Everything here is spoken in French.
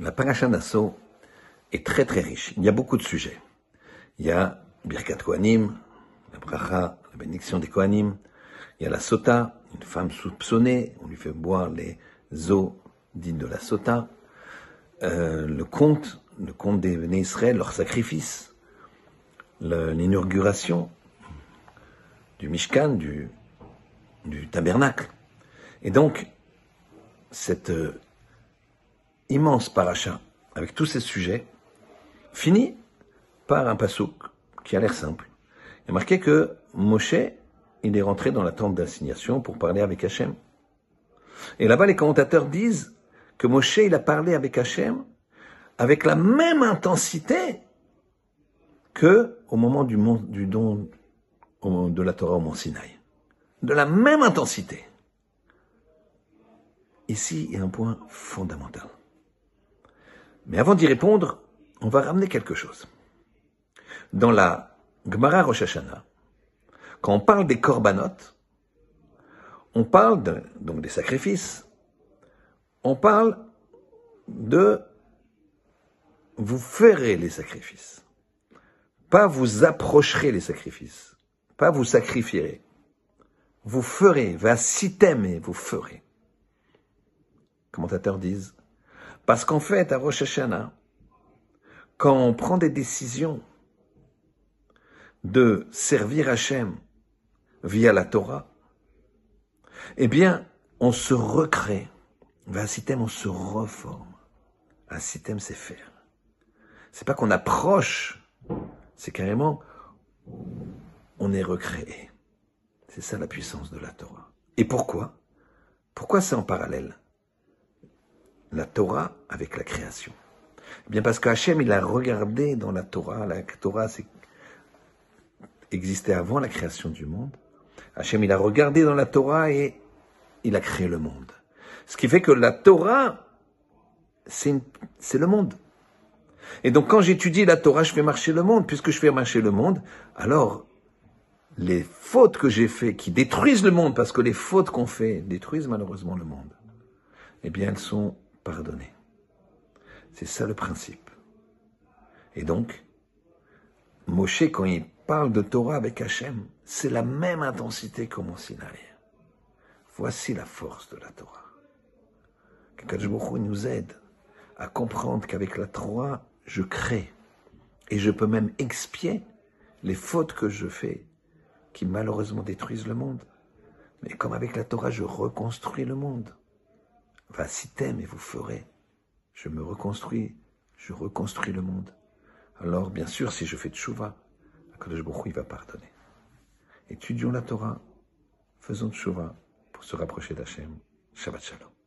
La paracha d'Asso est très très riche. Il y a beaucoup de sujets. Il y a Birkat Kohanim, la bracha, la bénédiction des Kohanim. Il y a la Sota, une femme soupçonnée. On lui fait boire les eaux dignes de la Sota. Euh, le conte, le conte des Béné Israël, leur sacrifice. L'inauguration du Mishkan, du, du tabernacle. Et donc, cette immense paracha, avec tous ces sujets, finit par un pasouk qui a l'air simple. Il y marqué que Moshe, il est rentré dans la tente d'assignation pour parler avec Hachem. Et là-bas, les commentateurs disent que Moshe, il a parlé avec Hachem avec la même intensité que au moment du, du don de la Torah au mont Sinaï. De la même intensité. Ici, il y a un point fondamental. Mais avant d'y répondre, on va ramener quelque chose. Dans la Gemara Rosh Hashanah, quand on parle des korbanot, on parle donc des sacrifices, on parle de vous ferez les sacrifices, pas vous approcherez les sacrifices, pas vous sacrifierez. Vous ferez, va et vous ferez. Commentateurs disent, parce qu'en fait, à Rosh Hashanah, quand on prend des décisions de servir Hachem via la Torah, eh bien, on se recrée. Un système, on se reforme. Un système, c'est faire. C'est pas qu'on approche, c'est carrément, on est recréé. C'est ça la puissance de la Torah. Et pourquoi? Pourquoi c'est en parallèle? La Torah avec la création eh Bien parce qu'Hachem, il a regardé dans la Torah, la Torah existait avant la création du monde. Hachem, il a regardé dans la Torah et il a créé le monde. Ce qui fait que la Torah, c'est le monde. Et donc quand j'étudie la Torah, je fais marcher le monde. Puisque je fais marcher le monde, alors les fautes que j'ai faites, qui détruisent le monde, parce que les fautes qu'on fait détruisent malheureusement le monde, eh bien elles sont pardonner. C'est ça le principe. Et donc, Moshe, quand il parle de Torah avec Hachem, c'est la même intensité que mon Sinaï. Voici la force de la Torah. Que nous aide à comprendre qu'avec la Torah, je crée. Et je peux même expier les fautes que je fais qui malheureusement détruisent le monde. Mais comme avec la Torah, je reconstruis le monde va t'aime et vous ferez. Je me reconstruis, je reconstruis le monde. Alors, bien sûr, si je fais tchouva, Akadosh Baruch il va pardonner. Étudions la Torah, faisons tchouva pour se rapprocher d'Hachem. Shabbat Shalom.